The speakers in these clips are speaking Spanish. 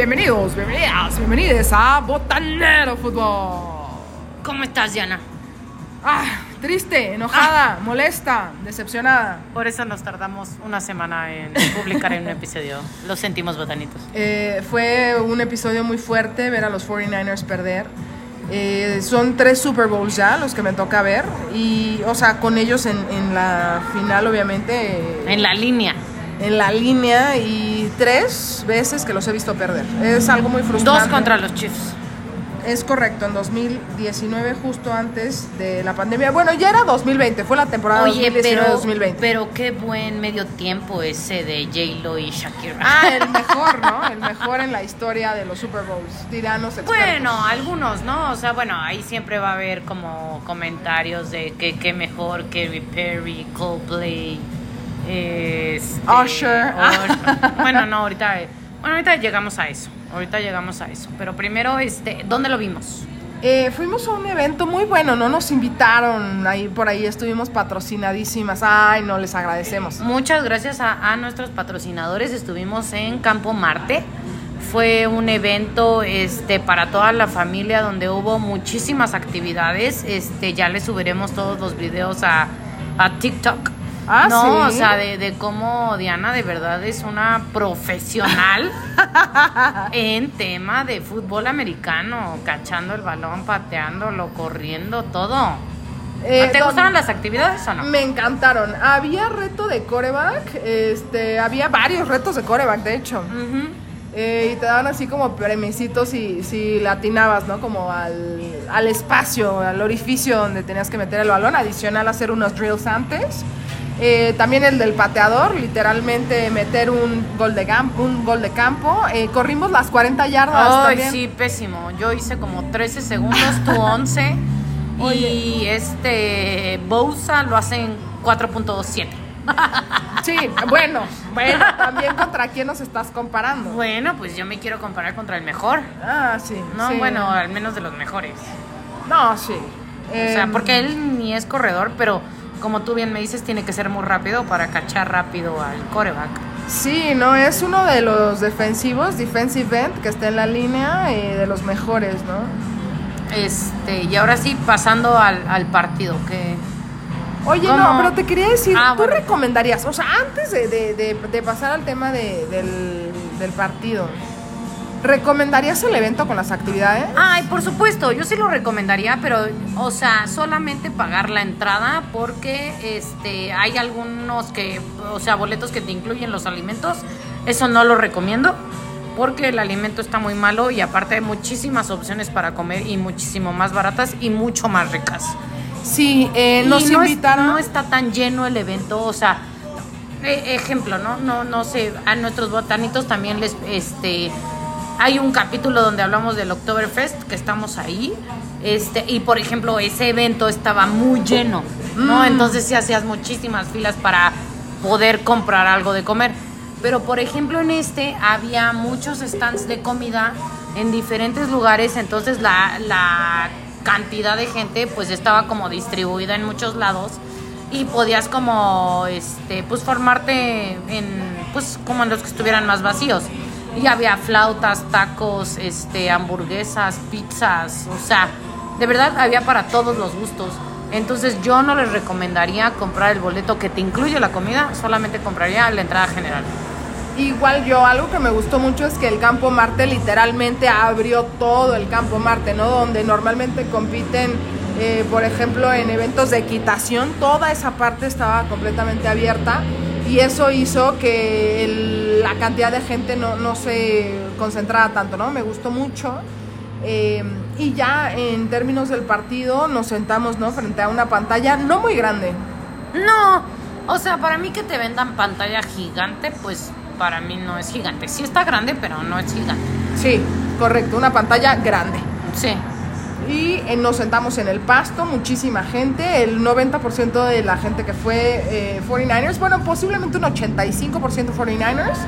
Bienvenidos, bienvenidas, bienvenidos a Botanero Fútbol. ¿Cómo estás, Diana? Ah, triste, enojada, molesta, decepcionada. Por eso nos tardamos una semana en publicar en un episodio. Lo sentimos, botanitos. Eh, fue un episodio muy fuerte ver a los 49ers perder. Eh, son tres Super Bowls ya los que me toca ver. Y, o sea, con ellos en, en la final, obviamente. eh, En la línea. En la línea y tres veces que los he visto perder. Es algo muy frustrante. Dos contra los Chiefs. Es correcto, en 2019, justo antes de la pandemia. Bueno, ya era 2020, fue la temporada Oye, pero, 2019-2020. pero qué buen medio tiempo ese de J-Lo y Shakira. Ah, el mejor, ¿no? El mejor en la historia de los Super Bowls, dirán los expertos. Bueno, algunos, ¿no? O sea, bueno, ahí siempre va a haber como comentarios de que qué mejor Katy Perry, Coldplay, este, Usher. Bueno, no, ahorita, bueno, ahorita llegamos a eso. Ahorita llegamos a eso. Pero primero, este, ¿dónde lo vimos? Eh, fuimos a un evento muy bueno, ¿no? Nos invitaron, ahí por ahí estuvimos patrocinadísimas. Ay, no, les agradecemos. Muchas gracias a, a nuestros patrocinadores. Estuvimos en Campo Marte. Fue un evento este, para toda la familia donde hubo muchísimas actividades. Este, ya les subiremos todos los videos a, a TikTok. Ah, no, ¿sí? o sea, de, de cómo Diana de verdad es una profesional en tema de fútbol americano, cachando el balón, pateándolo, corriendo, todo. Eh, ¿Te gustaron las actividades o no? Me encantaron. Había reto de coreback, este, había varios retos de coreback, de hecho. Eh, y te daban así como premicitos si, si latinabas, ¿no? Como al, al espacio, al orificio donde tenías que meter el balón, adicional hacer unos drills antes. Eh, también el del pateador, literalmente meter un gol de, un gol de campo. Eh, corrimos las 40 yardas Ay, también. sí, pésimo. Yo hice como 13 segundos, tú 11. y este Bousa lo hace en 4.7. Sí, bueno, bueno, también contra quién nos estás comparando. Bueno, pues yo me quiero comparar contra el mejor. Ah, sí. No, sí. bueno, al menos de los mejores. No, sí. O sea, Em, porque él ni es corredor, pero como tú bien me dices, tiene que ser muy rápido para cachar rápido al coreback. Sí, no, es uno de los defensivos, defensive end, que está en la línea eh, de los mejores, ¿no? Este, y ahora sí, pasando al, al partido, que Oye, ¿Cómo? no, pero te quería decir, Ah, ¿tú bueno. recomendarías, o sea, antes de, de- de- de pasar al tema de- del, del partido, ¿recomendarías el evento con las actividades? Ay, por supuesto, yo sí lo recomendaría, pero, o sea, solamente pagar la entrada porque este, hay algunos que, o sea, boletos que te incluyen los alimentos. Eso no lo recomiendo porque el alimento está muy malo y aparte hay muchísimas opciones para comer y muchísimo más baratas y mucho más ricas. Sí, eh, Y nos no es- invitaron. no está tan lleno el evento, o sea, e- ejemplo, ¿no? No, no sé, a nuestros botanitos también les, este, hay un capítulo donde hablamos del Oktoberfest, que estamos ahí, este, y por ejemplo, ese evento estaba muy lleno, ¿no? Mm. Entonces sí hacías muchísimas filas para poder comprar algo de comer. Pero por ejemplo en este había muchos stands de comida en diferentes lugares, entonces la, la cantidad de gente pues estaba como distribuida en muchos lados y podías como este pues formarte en pues como en los que estuvieran más vacíos. Y había flautas, tacos, este hamburguesas, pizzas, o sea, de verdad había para todos los gustos. Entonces yo no les recomendaría comprar el boleto que te incluye la comida, solamente compraría la entrada general. Igual yo, algo que me gustó mucho es que el Campo Marte literalmente abrió todo el Campo Marte, ¿no? Donde normalmente compiten, eh, por ejemplo, en eventos de equitación, toda esa parte estaba completamente abierta y eso hizo que el- la cantidad de gente no, no se concentrara tanto, ¿no? Me gustó mucho. Eh, y ya en términos del partido nos sentamos, ¿no? Frente a una pantalla no muy grande. No, o sea, para mí que te vendan pantalla gigante, pues para mí no es gigante. Sí está grande, pero no es gigante. Sí, correcto, una pantalla grande. Sí. Y eh, nos sentamos en el pasto, muchísima gente, el 90% de la gente que fue eh, 49ers, bueno, posiblemente un 85% 49ers,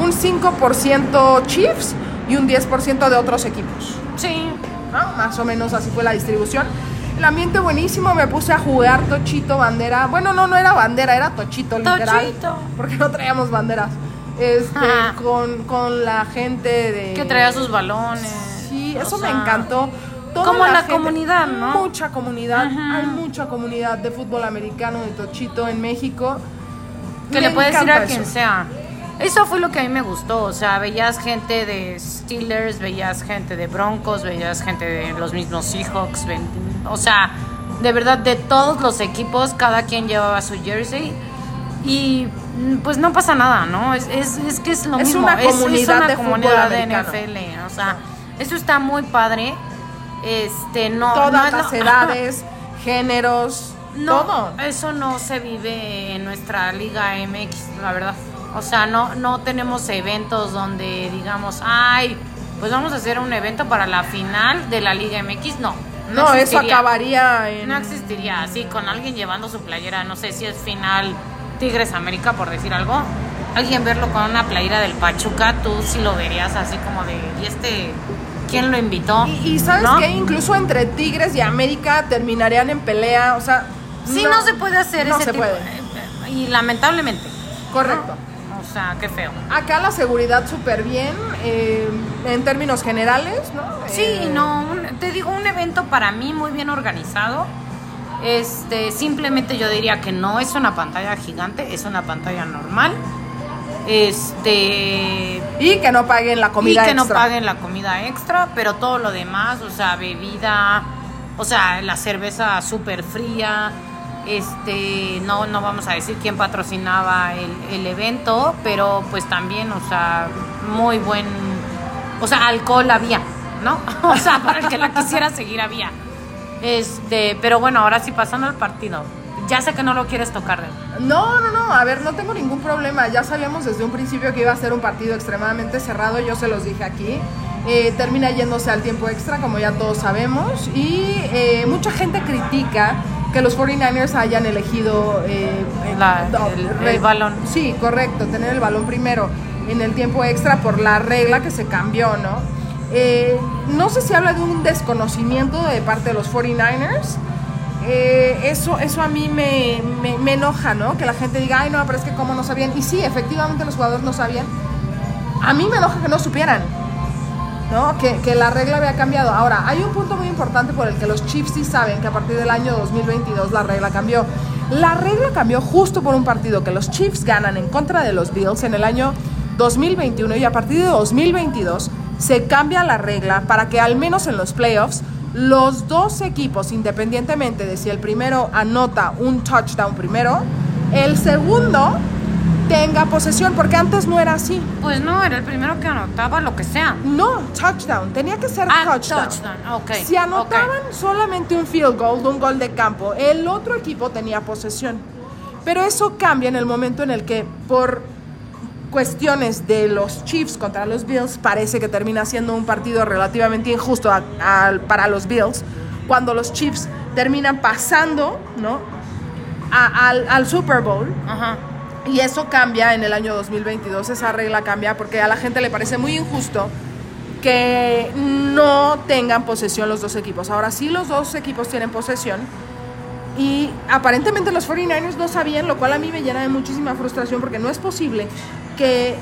un 5% Chiefs y un 10% de otros equipos. Sí. ¿no? Más o menos así fue la distribución. El ambiente buenísimo, me puse a jugar tochito, bandera. Bueno, no, no era bandera, era tochito, literal. Tochito. Porque no traíamos banderas. este, con, con la gente de... Que traía sus balones. Sí, eso me sea, encantó. Toda como la gente- comunidad, ¿no? Mucha comunidad, Ajá. hay mucha comunidad de fútbol americano, de tochito en México. Que Me le puedes encanta a quien eso. sea. Eso fue lo que a mí me gustó. O sea, veías gente de Steelers, veías gente de Broncos, veías gente de los mismos Seahawks. O sea, de verdad, de todos los equipos, cada quien llevaba su jersey. Y mm, pues no pasa nada, ¿no? Es, es, es que es lo Es mismo. una comunidad una de comunidad de. NFL. O sea, eso está muy padre. Este, no. Todas no las lo- edades, géneros, no, todo. eso no se vive en nuestra Liga MX, la verdad. O sea, no, no tenemos eventos donde digamos, ay, pues vamos a hacer un evento para la final de la Liga MX. No, No, eso existiría. acabaría en... No existiría así, con alguien llevando su playera, no sé si es final Tigres América, por decir algo. Alguien verlo con una playera del Pachuca, tú sí lo verías así como de, ¿y este quién lo invitó? Y, y sabes ¿No? que incluso entre Tigres y América terminarían en pelea, o sea... Sí, no, se puede hacer no ese se tipo. puede. eh, Y lamentablemente. Correcto. O sea, qué feo. Acá la seguridad súper bien, eh, en términos generales, ¿no? Sí, Eh, no, un- te digo, un evento para mí muy bien organizado. Este, simplemente yo diría que no es una pantalla gigante, es una pantalla normal. Este, Y que no paguen la comida y que no extra. paguen la comida extra, pero todo lo demás, o sea, bebida, o sea, la cerveza súper fría. Este, no, no vamos a decir quién patrocinaba el, el evento, pero pues también, o sea, muy buen, o sea, alcohol había, ¿no? O sea, para el que la quisiera seguir había. Este, pero bueno, ahora sí pasando al partido. Ya sé que no lo quieres tocar, Del. No, no, no, a ver, no tengo ningún problema. Ya sabíamos desde un principio que iba a ser un partido extremadamente cerrado, yo se los dije aquí. Eh, termina yéndose al tiempo extra, como ya todos sabemos. Y eh, mucha gente critica que los 49ers hayan elegido eh, La- no, el- re- el balón. Sí, correcto, tener el balón primero en el tiempo extra por la regla que se cambió, ¿no? Eh, no sé si habla de un desconocimiento de parte de los 49ers. Eh, eso, eso a mí me, me- me enoja, ¿no? Que la gente diga, ay, no, pero es que cómo no sabían. Y sí, efectivamente los jugadores no sabían. A mí me enoja que no supieran, ¿no? Que, que la regla había cambiado. Ahora, hay un punto muy importante por el que los Chiefs sí saben que a partir del año 2022 la regla cambió. La regla cambió justo por un partido que los Chiefs ganan en contra de los Bills en el año 2021 y a partir de 2022 se cambia la regla para que al menos en los playoffs los dos equipos, independientemente de si el primero anota un touchdown primero, el segundo tenga posesión, porque antes no era así. Pues no, era el primero que anotaba lo que sea. No, touchdown, tenía que ser Ah, touchdown. touchdown, ok, Si anotaban solamente un field goal, un gol de campo, el otro equipo tenía posesión. Pero eso cambia en el momento en el que por cuestiones de los Chiefs contra los Bills, parece que termina siendo un partido relativamente injusto a- a- para los Bills, cuando los Chiefs terminan pasando, ¿no? A- al, al Super Bowl, Ajá. y eso cambia en el año 2022, esa regla cambia porque a la gente le parece muy injusto que no tengan posesión los dos equipos. Ahora sí los dos equipos tienen posesión y aparentemente los 49ers no sabían, lo cual a mí me llena de muchísima frustración porque no es posible que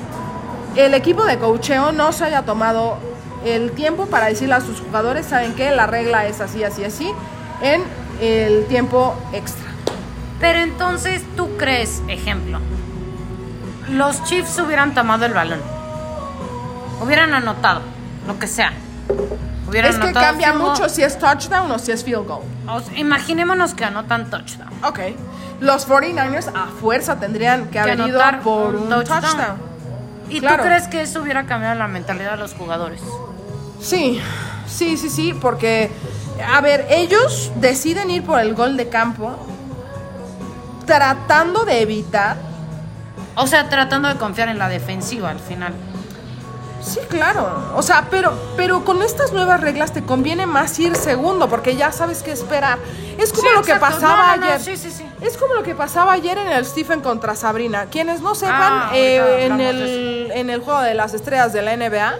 el equipo de coacheo no se haya tomado el tiempo para decirle a sus jugadores, ¿saben qué? La regla es así, así, así, en el tiempo extra. Pero entonces, ¿tú crees, ejemplo, los Chiefs hubieran tomado el balón? Hubieran anotado, lo que sea. Hubieran Es que anotado cambia field goal. mucho si es touchdown o si es field goal. O sea, imaginémonos que anotan touchdown. Ok. Los 49ers a fuerza tendrían que haber ido anotar por un un touchdown. touchdown. ¿Y Claro. tú crees que eso hubiera cambiado la mentalidad de los jugadores? Sí, sí, sí, sí, porque, a ver, ellos deciden ir por el gol de campo tratando de evitar. O sea, tratando de confiar en la defensiva al final. Sí, claro. O sea, pero, pero con estas nuevas reglas te conviene más ir segundo porque ya sabes qué esperar. Es como Sí, lo que exacto. pasaba No, no, ayer. sí, sí, sí. Es como lo que pasaba ayer en el Stephen contra Sabrina. Quienes no sepan, Ah, eh, en, el, en el juego de las estrellas de la NBA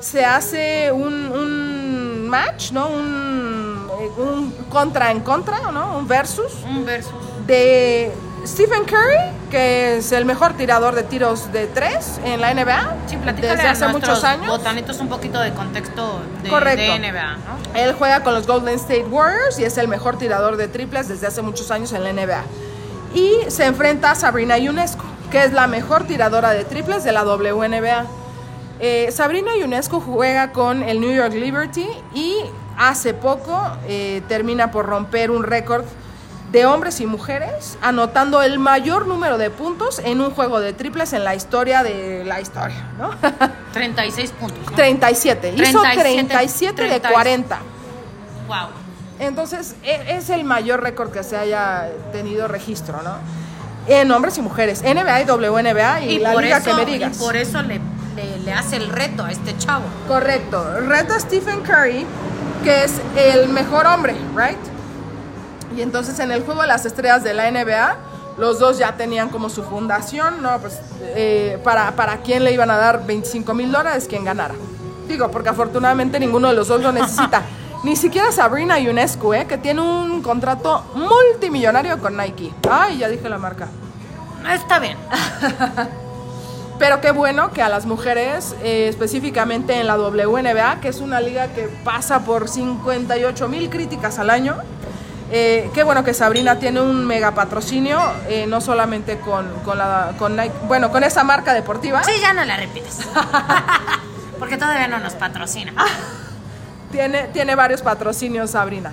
se hace un, un match, ¿no? Un, eh, un contra en contra, ¿no? Un versus Un versus. de Stephen Curry, que es el mejor tirador de tiros de tres en la NBA Sí, desde a hace muchos años. botanitos un poquito de contexto de, Correcto. de NBA, ¿no? Él juega con los Golden State Warriors y es el mejor tirador de triples desde hace muchos años en la NBA. Y se enfrenta a Sabrina Ionescu, que es la mejor tiradora de triples de la WNBA. Eh, Sabrina Ionescu juega con el New York Liberty y hace poco eh, termina por romper un récord de hombres y mujeres, anotando el mayor número de puntos en un juego de triples en la historia de la historia, ¿no? 36 puntos. ¿no? 37. Hizo 37, 37 de 30. 40. Wow. Entonces, e- es el mayor récord que se haya tenido registro, ¿no? En hombres y mujeres, NBA y WNBA y, la liga eso, que me y digas. por eso le, le, le hace el reto a este chavo. Correcto. Reta a Stephen Curry, que es el mejor hombre, ¿right? Y entonces en el juego de las estrellas de la NBA, los dos ya tenían como su fundación, ¿no? Pues eh, para, para quién le iban a dar 25 mil dólares, quien ganara. Digo, porque afortunadamente ninguno de los dos lo necesita. Ni siquiera Sabrina Ionescu, ¿eh? Que tiene un contrato multimillonario con Nike. Ay, ya dije la marca. Está bien. Pero qué bueno que a las mujeres, eh, específicamente en la WNBA, que es una liga que pasa por 58 mil críticas al año, eh, qué bueno que Sabrina tiene un mega patrocinio, eh, no solamente con, con la, con Nike, bueno, con esa marca deportiva, Sí, ya no la repites. Porque todavía no nos patrocina. tiene, tiene varios patrocinios Sabrina.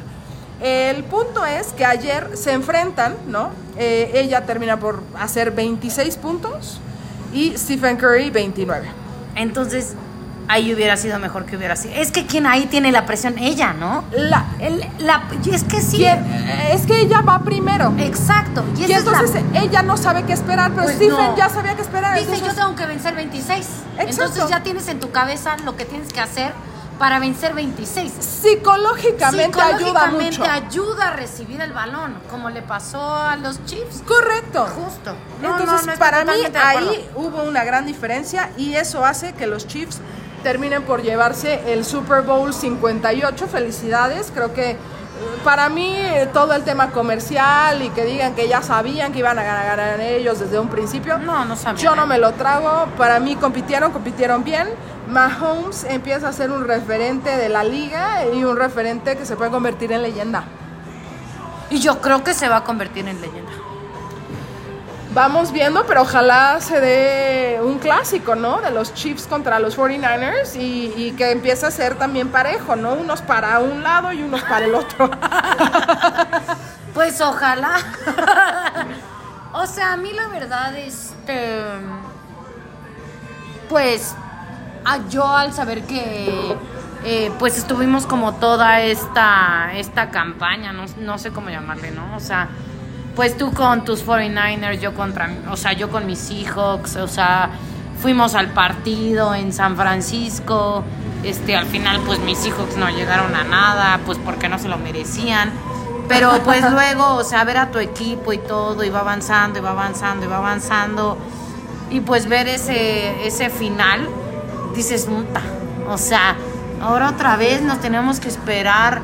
El punto es que ayer se enfrentan, ¿no? Eh, ella termina por hacer 26 puntos y Stephen Curry 29. Entonces, ahí hubiera sido mejor que hubiera sido. Es que quien ahí tiene la presión, ella, ¿no? La, El- la, es que sí. ¿Quién? Es que ella va primero. Exacto. Y, la- entonces ella no sabe qué esperar, pero Pues Stephen no. ya sabía qué esperar. Dice, entonces- yo tengo que vencer 26. Entonces Exacto. ya tienes en tu cabeza lo que tienes que hacer para vencer 26. Psicológicamente, ayuda mucho. ayuda a recibir el balón, como le pasó a los Chiefs. Correcto. Justo. No, Entonces, no, no estoy para mí ahí hubo una gran diferencia y eso hace que los Chiefs terminen por llevarse el Super Bowl 58. Felicidades, creo que eh, para mí eh, todo el tema comercial y que digan que ya sabían que iban a ganar, ganar ellos desde un principio. No, no sabían. Yo no me lo trago. Para mí compitieron, compitieron bien. Mahomes empieza a ser un referente de la liga y un referente que se puede convertir en leyenda. Y yo creo que se va a convertir en leyenda. Vamos viendo, pero ojalá se dé un clásico, ¿no? De los Chiefs contra los 49ers y, que empiece a ser también parejo, ¿no? Unos para un lado y unos para el otro. Pues ojalá. o sea, a mí la verdad, este. Pues, yo al saber que. eh, pues estuvimos como toda esta, esta campaña, no, no sé cómo llamarle, ¿no? O sea, pues tú con tus 49ers, yo contra, o sea, yo con mis Seahawks, o sea, fuimos al partido en San Francisco, este, al final pues mis Seahawks no llegaron a nada, pues porque no se lo merecían, pero pues luego, o sea, ver a tu equipo y todo, y va avanzando, y va avanzando, y va avanzando, y pues ver ese, ese final, dices, puta, o sea, ahora otra vez nos tenemos que esperar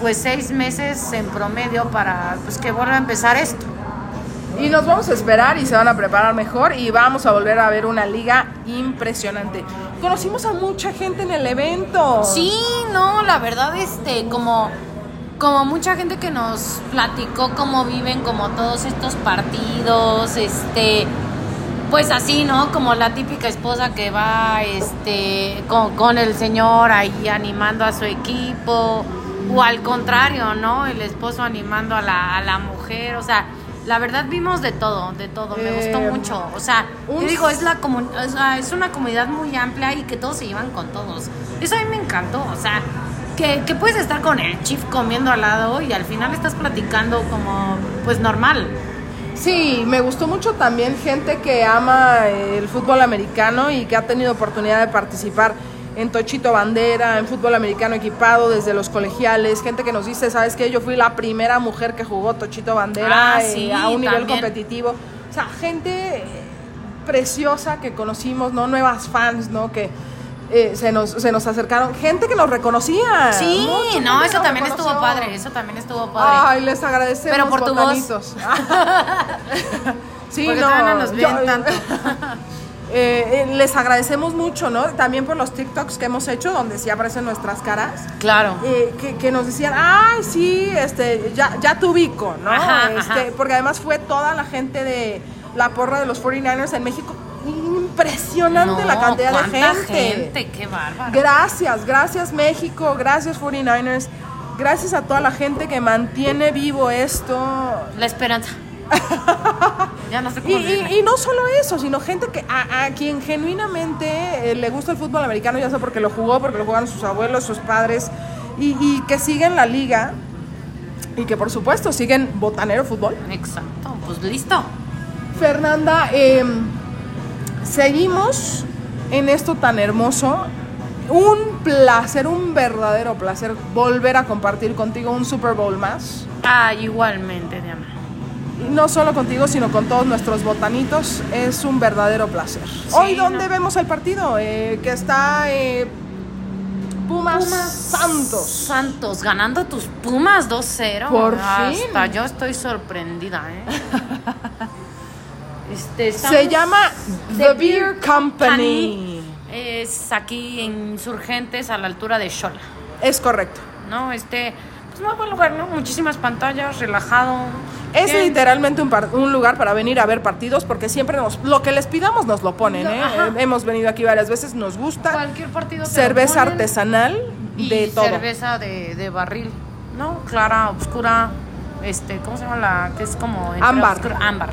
pues seis meses en promedio para pues que vuelva a empezar esto. Y nos vamos a esperar y se van a preparar mejor y vamos a volver a ver una liga impresionante. Conocimos a mucha gente en el evento. Sí, no, la verdad, este, como, como mucha gente que nos platicó cómo viven como todos estos partidos, este, pues así, ¿no? Como la típica esposa que va, este, con, con el señor ahí animando a su equipo, o al contrario, ¿no? El esposo animando a la, a la mujer, o sea, la verdad vimos de todo, de todo, me gustó Eh, mucho, o sea, un- yo digo, es la comu- o sea, es una comunidad muy amplia y que todos se llevan con todos. Eso a mí me encantó, o sea, que, que puedes estar con el chief comiendo al lado y al final estás platicando como, pues normal. Sí, me gustó mucho también gente que ama el fútbol americano y que ha tenido oportunidad de participar en Tochito Bandera, en fútbol americano equipado desde los colegiales, gente que nos dice, ¿sabes qué? Yo fui la primera mujer que jugó Tochito Bandera Ah, eh, a un nivel también. competitivo. O sea, gente eh, preciosa que conocimos, ¿no? Nuevas fans, ¿no? Que, eh, se, nos, se nos acercaron gente que nos reconocía. Sí, no, eso también estuvo padre, eso también estuvo padre. Ay, les agradecemos. Pero por tu voz. sí, Porque no, no nos ven yo- tanto. Eh, eh, les agradecemos mucho, ¿no? También por los TikToks que hemos hecho, donde sí aparecen nuestras caras. Claro. eh, que, que nos decían, ay, sí, este, ya, ya te ubico, ¿no? Ajá, Este, ajá. Porque además fue toda la gente de la porra de los 49ers en México. Impresionante la cantidad de ¿cuánta gente. gente, qué bárbaro. Gracias, gracias México, gracias 49ers, gracias a toda la gente que mantiene vivo esto. La esperanza. ya no sé cómo y- y no solo eso, sino gente que a, a quien genuinamente eh, le gusta el fútbol americano, ya sea porque lo jugó, porque lo jugaron sus abuelos, sus padres, y, y que siguen la liga y que por supuesto siguen Botanero Fútbol. Exacto, pues listo. Fernanda, eh, seguimos en esto tan hermoso. Un placer, un verdadero placer volver a compartir contigo un Super Bowl más. Ah, igualmente, Diana. No solo contigo, sino con todos nuestros botanitos. Es un verdadero placer. Hoy, ¿dónde no. vemos el partido? Eh, que está eh, Pumas, Santos. Santos, ganando tus Pumas 2-0. Por Hasta fin. yo estoy sorprendida, ¿eh? Este, Se llama The Beer Company. Es aquí en Insurgentes a la altura de Xola, Es correcto. ¿no? Este, muy buen lugar, ¿no? Muchísimas pantallas, relajado. Es Bien. literalmente un, par- un lugar para venir a ver partidos porque siempre nos lo que les pidamos nos lo ponen. No, ¿eh? Eh, Hemos venido aquí varias veces, nos gusta. Cualquier partido te lo Cerveza ponen. artesanal y de todo. cerveza de, de barril, ¿no? Clara, oscura, este, ¿cómo se llama la que es como Ámbar. ámbar.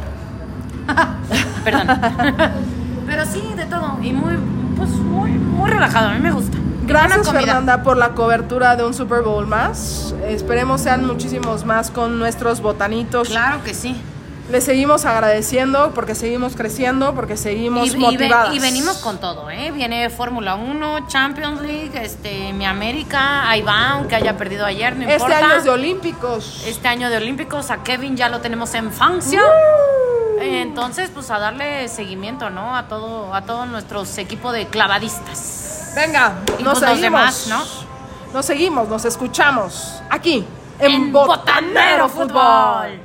Perdón. Pero sí, de todo y muy pues muy muy relajado, a mí me gusta. Gracias. Fernanda por la cobertura de un Super Bowl más. Esperemos sean muchísimos más con nuestros botanitos. Claro que sí. Les seguimos agradeciendo porque seguimos creciendo, porque seguimos Y, motivadas. y venimos con todo, ¿eh? Viene Fórmula 1, Champions League, este, mi América, ahí va, aunque haya perdido ayer, no Este importa. año es de Olímpicos. Este año de Olímpicos, a Kevin ya lo tenemos en Francia. Entonces, pues a darle seguimiento, ¿no? A todo, a todo nuestro equipo de clavadistas. Venga, Y nos seguimos. demás, ¿no? Nos seguimos, nos escuchamos aquí en, En Botanero. Fútbol.